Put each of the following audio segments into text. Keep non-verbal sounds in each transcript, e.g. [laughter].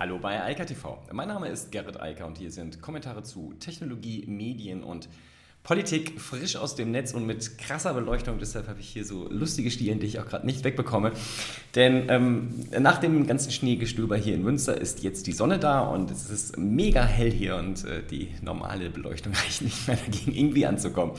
Hallo bei Eika TV. Mein Name ist Gerrit Eiker und hier sind Kommentare zu Technologie, Medien und Politik frisch aus dem Netz und mit krasser Beleuchtung. Deshalb habe ich hier so lustige Stielen, die ich auch gerade nicht wegbekomme. Denn ähm, nach dem ganzen Schneegestöber hier in Münster ist jetzt die Sonne da und es ist mega hell hier und äh, die normale Beleuchtung [laughs] reicht nicht mehr dagegen irgendwie anzukommen.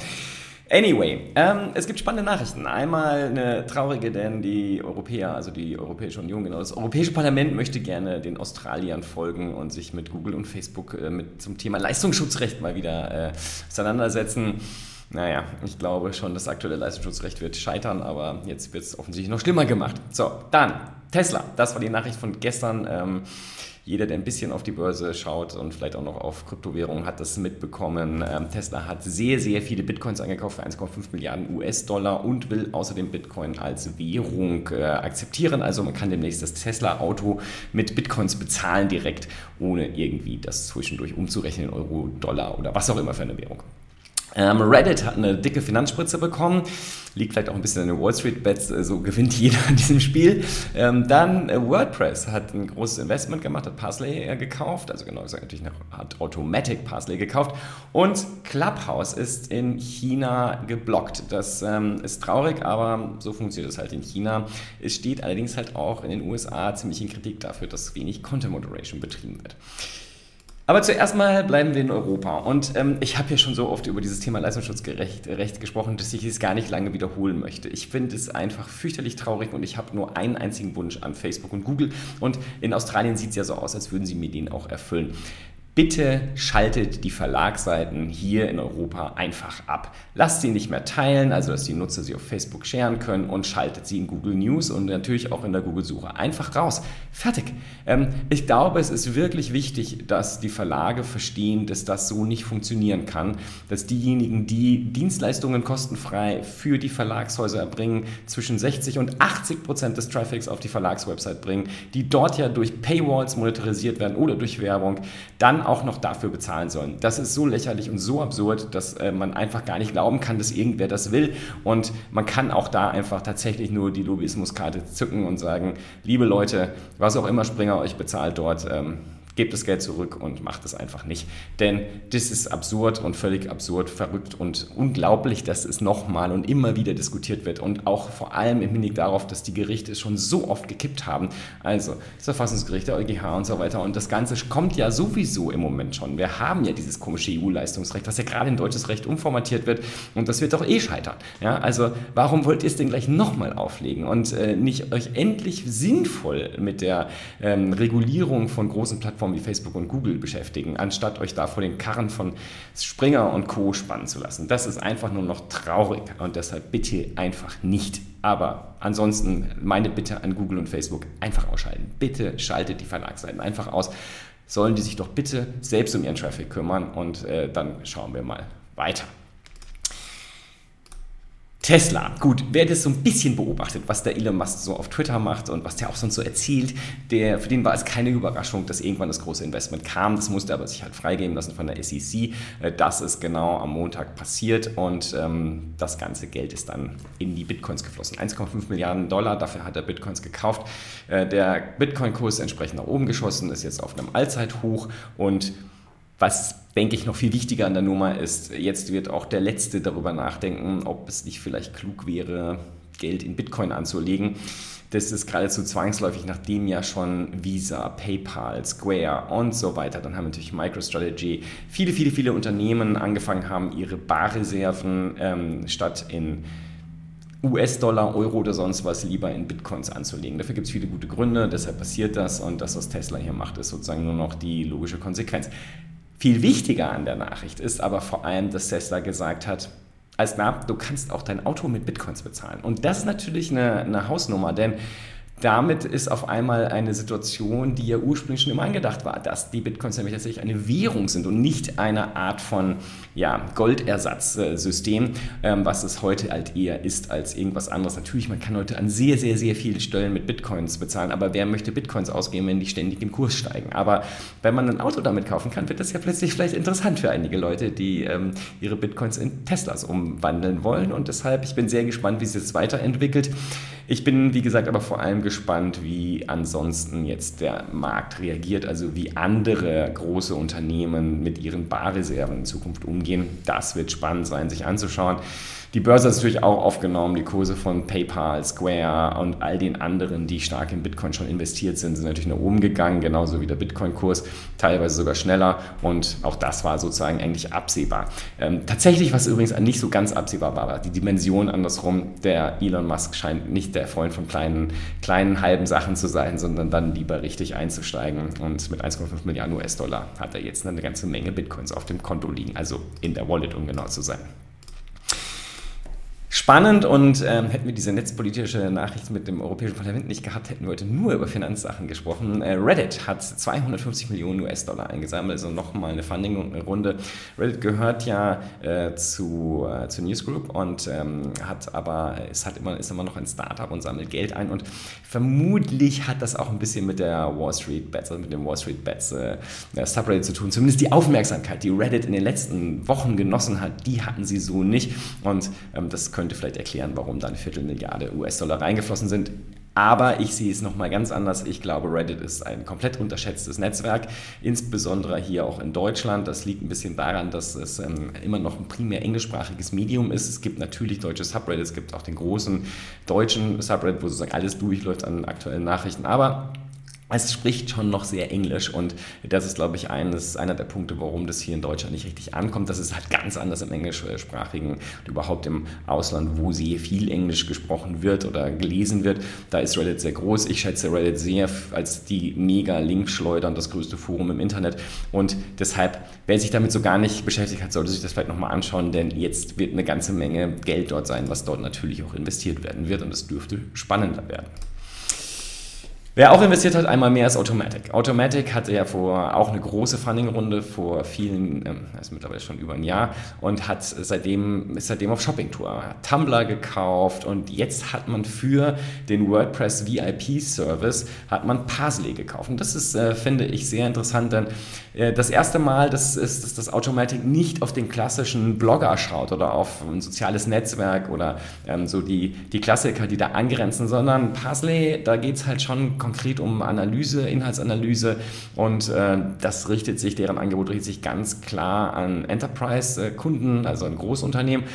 Anyway, ähm, es gibt spannende Nachrichten. Einmal eine traurige, denn die Europäer, also die Europäische Union, genau, das Europäische Parlament möchte gerne den Australiern folgen und sich mit Google und Facebook äh, mit zum Thema Leistungsschutzrecht mal wieder äh, auseinandersetzen. Naja, ich glaube schon, das aktuelle Leistungsschutzrecht wird scheitern, aber jetzt wird es offensichtlich noch schlimmer gemacht. So, dann Tesla. Das war die Nachricht von gestern. Ähm, jeder, der ein bisschen auf die Börse schaut und vielleicht auch noch auf Kryptowährungen, hat das mitbekommen. Ähm, Tesla hat sehr, sehr viele Bitcoins angekauft für 1,5 Milliarden US-Dollar und will außerdem Bitcoin als Währung äh, akzeptieren. Also man kann demnächst das Tesla-Auto mit Bitcoins bezahlen direkt, ohne irgendwie das zwischendurch umzurechnen in Euro, Dollar oder was auch immer für eine Währung. Ähm, Reddit hat eine dicke Finanzspritze bekommen. Liegt vielleicht auch ein bisschen an den Wall Street Bets, so also gewinnt [laughs] jeder in diesem Spiel. Ähm, dann äh, WordPress hat ein großes Investment gemacht, hat Parsley äh, gekauft, also genau gesagt natürlich noch, hat Automatic Parsley gekauft. Und Clubhouse ist in China geblockt. Das ähm, ist traurig, aber so funktioniert es halt in China. Es steht allerdings halt auch in den USA ziemlich in Kritik dafür, dass wenig Content Moderation betrieben wird. Aber zuerst mal bleiben wir in Europa. Und ähm, ich habe ja schon so oft über dieses Thema Leistungsschutzrecht Recht gesprochen, dass ich es gar nicht lange wiederholen möchte. Ich finde es einfach fürchterlich traurig und ich habe nur einen einzigen Wunsch an Facebook und Google. Und in Australien sieht es ja so aus, als würden sie mir den auch erfüllen. Bitte schaltet die Verlagsseiten hier in Europa einfach ab. Lasst sie nicht mehr teilen, also dass die Nutzer sie auf Facebook sharen können und schaltet sie in Google News und natürlich auch in der Google-Suche einfach raus. Fertig. Ähm, ich glaube, es ist wirklich wichtig, dass die Verlage verstehen, dass das so nicht funktionieren kann, dass diejenigen, die Dienstleistungen kostenfrei für die Verlagshäuser erbringen, zwischen 60 und 80 Prozent des Traffics auf die Verlagswebsite bringen, die dort ja durch Paywalls monetarisiert werden oder durch Werbung, dann noch dafür bezahlen sollen. Das ist so lächerlich und so absurd, dass äh, man einfach gar nicht glauben kann, dass irgendwer das will. Und man kann auch da einfach tatsächlich nur die Lobbyismuskarte zücken und sagen, liebe Leute, was auch immer Springer euch bezahlt dort, ähm, gebt das Geld zurück und macht es einfach nicht. Denn das ist absurd und völlig absurd, verrückt und unglaublich, dass es nochmal und immer wieder diskutiert wird und auch vor allem im Hinblick darauf, dass die Gerichte schon so oft gekippt haben. Also das Verfassungsgericht, der EuGH und so weiter. Und das Ganze kommt ja sowieso im Moment schon. Wir haben ja dieses komische EU-Leistungsrecht, was ja gerade in deutsches Recht umformatiert wird und das wird doch eh scheitern. Ja, also warum wollt ihr es denn gleich nochmal auflegen und äh, nicht euch endlich sinnvoll mit der ähm, Regulierung von großen Plattformen Plattformen wie Facebook und Google beschäftigen, anstatt euch da vor den Karren von Springer und Co. spannen zu lassen. Das ist einfach nur noch traurig und deshalb bitte einfach nicht. Aber ansonsten meine Bitte an Google und Facebook, einfach ausschalten. Bitte schaltet die Verlagsseiten einfach aus. Sollen die sich doch bitte selbst um ihren Traffic kümmern und äh, dann schauen wir mal weiter. Tesla, gut, wer das so ein bisschen beobachtet, was der Elon Musk so auf Twitter macht und was der auch sonst so erzählt, der, für den war es keine Überraschung, dass irgendwann das große Investment kam. Das musste aber sich halt freigeben lassen von der SEC. Äh, das ist genau am Montag passiert und ähm, das ganze Geld ist dann in die Bitcoins geflossen. 1,5 Milliarden Dollar, dafür hat er Bitcoins gekauft. Äh, der Bitcoin-Kurs ist entsprechend nach oben geschossen, ist jetzt auf einem Allzeithoch und was, denke ich, noch viel wichtiger an der Nummer ist, jetzt wird auch der Letzte darüber nachdenken, ob es nicht vielleicht klug wäre, Geld in Bitcoin anzulegen. Das ist geradezu zwangsläufig, nachdem ja schon Visa, PayPal, Square und so weiter, dann haben natürlich MicroStrategy, viele, viele, viele Unternehmen angefangen haben, ihre Barreserven ähm, statt in US-Dollar, Euro oder sonst was lieber in Bitcoins anzulegen. Dafür gibt es viele gute Gründe, deshalb passiert das und das, was Tesla hier macht, ist sozusagen nur noch die logische Konsequenz. Viel wichtiger an der Nachricht ist aber vor allem, dass Tesla gesagt hat, als na, du kannst auch dein Auto mit Bitcoins bezahlen. Und das ist natürlich eine, eine Hausnummer, denn damit ist auf einmal eine Situation, die ja ursprünglich schon immer angedacht war, dass die Bitcoins nämlich tatsächlich eine Währung sind und nicht eine Art von ja, Goldersatzsystem, ähm, was es heute halt eher ist als irgendwas anderes. Natürlich, man kann heute an sehr, sehr, sehr vielen Stellen mit Bitcoins bezahlen, aber wer möchte Bitcoins ausgeben, wenn die ständig im Kurs steigen? Aber wenn man ein Auto damit kaufen kann, wird das ja plötzlich vielleicht interessant für einige Leute, die ähm, ihre Bitcoins in Teslas umwandeln wollen und deshalb, ich bin sehr gespannt, wie es jetzt weiterentwickelt. Ich bin, wie gesagt, aber vor allem gespannt, wie ansonsten jetzt der Markt reagiert, also wie andere große Unternehmen mit ihren Barreserven in Zukunft umgehen. Das wird spannend sein, sich anzuschauen. Die Börse ist natürlich auch aufgenommen. Die Kurse von PayPal, Square und all den anderen, die stark in Bitcoin schon investiert sind, sind natürlich nach oben gegangen, genauso wie der Bitcoin-Kurs, teilweise sogar schneller. Und auch das war sozusagen eigentlich absehbar. Ähm, tatsächlich, was übrigens nicht so ganz absehbar war, war die Dimension andersrum. Der Elon Musk scheint nicht der Freund von kleinen, kleinen halben Sachen zu sein, sondern dann lieber richtig einzusteigen. Und mit 1,5 Milliarden US-Dollar hat er jetzt eine ganze Menge Bitcoins auf dem Konto liegen, also in der Wallet, um genau zu sein. Spannend und ähm, hätten wir diese netzpolitische Nachricht mit dem Europäischen Parlament nicht gehabt, hätten wir heute nur über Finanzsachen gesprochen. Äh, Reddit hat 250 Millionen US-Dollar eingesammelt, also nochmal eine Funding-Runde. Reddit gehört ja äh, zu, äh, zu Newsgroup und ähm, hat aber, es hat immer, ist immer noch ein Startup und sammelt Geld ein und vermutlich hat das auch ein bisschen mit der Wall Street Bets, also mit dem Wall Street Bets äh, Subreddit zu tun. Zumindest die Aufmerksamkeit, die Reddit in den letzten Wochen genossen hat, die hatten sie so nicht und ähm, das könnte könnte vielleicht erklären, warum da eine Viertelmilliarde US-Dollar reingeflossen sind. Aber ich sehe es nochmal ganz anders. Ich glaube, Reddit ist ein komplett unterschätztes Netzwerk, insbesondere hier auch in Deutschland. Das liegt ein bisschen daran, dass es ähm, immer noch ein primär englischsprachiges Medium ist. Es gibt natürlich deutsche Subreddits, es gibt auch den großen deutschen Subreddit, wo sozusagen alles durchläuft an aktuellen Nachrichten. Aber es spricht schon noch sehr Englisch und das ist, glaube ich, eines, einer der Punkte, warum das hier in Deutschland nicht richtig ankommt. Das ist halt ganz anders im englischsprachigen und überhaupt im Ausland, wo sehr viel Englisch gesprochen wird oder gelesen wird. Da ist Reddit sehr groß. Ich schätze Reddit sehr als die mega Linkschleudern, das größte Forum im Internet und deshalb, wer sich damit so gar nicht beschäftigt hat, sollte sich das vielleicht nochmal anschauen, denn jetzt wird eine ganze Menge Geld dort sein, was dort natürlich auch investiert werden wird und es dürfte spannender werden. Wer auch investiert hat, einmal mehr ist Automatic. Automatic hatte ja vor auch eine große Funding-Runde vor vielen, ähm, ist mittlerweile schon über ein Jahr und hat seitdem, ist seitdem auf Shopping-Tour. Hat Tumblr gekauft und jetzt hat man für den WordPress VIP-Service hat man Parsley gekauft. Und das ist, äh, finde ich, sehr interessant, denn äh, das erste Mal, das ist, dass das Automatic nicht auf den klassischen Blogger schaut oder auf ein soziales Netzwerk oder ähm, so die, die Klassiker, die da angrenzen, sondern Parsley, da geht es halt schon konkret um Analyse, Inhaltsanalyse und äh, das richtet sich, deren Angebot richtet sich ganz klar an Enterprise-Kunden, also an Großunternehmen.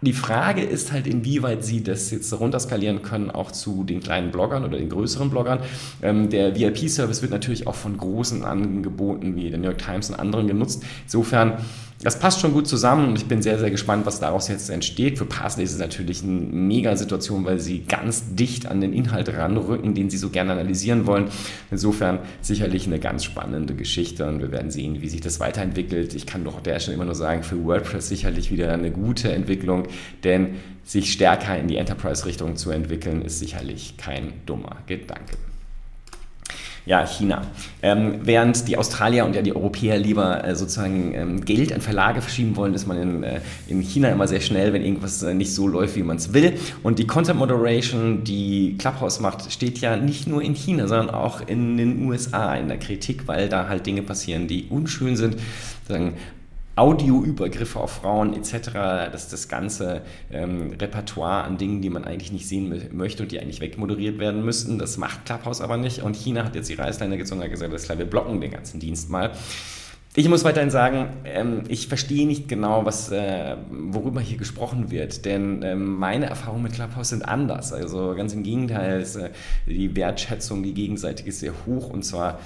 Die Frage ist halt, inwieweit Sie das jetzt runterskalieren können, auch zu den kleinen Bloggern oder den größeren Bloggern. Ähm, der VIP-Service wird natürlich auch von großen Angeboten wie der New York Times und anderen genutzt. Insofern das passt schon gut zusammen und ich bin sehr, sehr gespannt, was daraus jetzt entsteht. Für Parsley ist es natürlich eine mega Situation, weil sie ganz dicht an den Inhalt ranrücken, den sie so gerne analysieren wollen. Insofern sicherlich eine ganz spannende Geschichte und wir werden sehen, wie sich das weiterentwickelt. Ich kann doch der Stelle immer nur sagen, für WordPress sicherlich wieder eine gute Entwicklung, denn sich stärker in die Enterprise-Richtung zu entwickeln, ist sicherlich kein dummer Gedanke ja, China. Ähm, während die Australier und ja die Europäer lieber äh, sozusagen ähm, Geld an Verlage verschieben wollen, ist man in, äh, in China immer sehr schnell, wenn irgendwas äh, nicht so läuft, wie man es will. Und die Content Moderation, die Clubhouse macht, steht ja nicht nur in China, sondern auch in den USA in der Kritik, weil da halt Dinge passieren, die unschön sind. Sagen, Audioübergriffe auf Frauen etc., dass das ganze ähm, Repertoire an Dingen, die man eigentlich nicht sehen möchte und die eigentlich wegmoderiert werden müssten, das macht Clubhouse aber nicht. Und China hat jetzt die Reißleine gezogen und gesagt, das klar, wir blocken den ganzen Dienst mal. Ich muss weiterhin sagen, ähm, ich verstehe nicht genau, was, äh, worüber hier gesprochen wird, denn ähm, meine Erfahrungen mit Clubhouse sind anders. Also ganz im Gegenteil, ist, äh, die Wertschätzung, die gegenseitige ist sehr hoch und zwar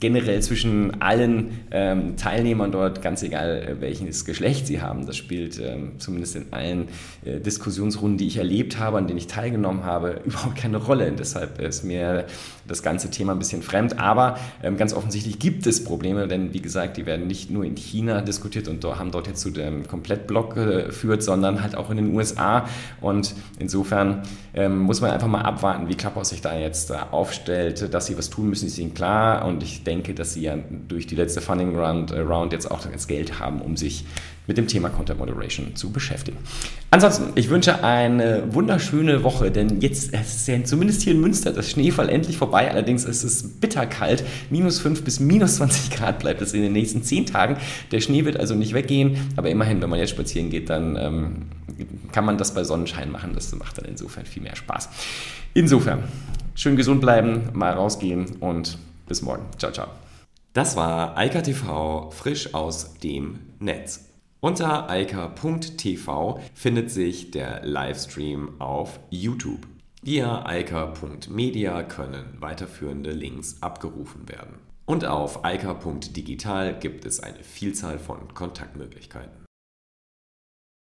generell zwischen allen ähm, Teilnehmern dort, ganz egal äh, welches Geschlecht sie haben. Das spielt ähm, zumindest in allen äh, Diskussionsrunden, die ich erlebt habe, an denen ich teilgenommen habe, [laughs] überhaupt keine Rolle. Und deshalb ist mir das ganze Thema ein bisschen fremd. Aber ähm, ganz offensichtlich gibt es Probleme, denn wie gesagt, die werden nicht nur in China diskutiert und haben dort jetzt zu dem Komplettblock geführt, sondern halt auch in den USA. Und insofern ähm, muss man einfach mal abwarten, wie Clubhouse sich da jetzt äh, aufstellt. Dass sie was tun müssen, ist ihnen klar. Und ich denke, dass sie ja durch die letzte Funding Round, äh, Round jetzt auch das Geld haben, um sich mit dem Thema Content Moderation zu beschäftigen. Ansonsten, ich wünsche eine wunderschöne Woche, denn jetzt ist ja zumindest hier in Münster das Schneefall endlich vorbei. Allerdings ist es bitterkalt. Minus 5 bis minus 20 Grad bleibt es in den nächsten 10 Tagen. Der Schnee wird also nicht weggehen, aber immerhin, wenn man jetzt spazieren geht, dann ähm, kann man das bei Sonnenschein machen. Das macht dann insofern viel mehr Spaß. Insofern, schön gesund bleiben, mal rausgehen und bis morgen. Ciao, ciao. Das war Eika TV frisch aus dem Netz. Unter eika.tv findet sich der Livestream auf YouTube. Via eika.media können weiterführende Links abgerufen werden. Und auf eika.digital gibt es eine Vielzahl von Kontaktmöglichkeiten.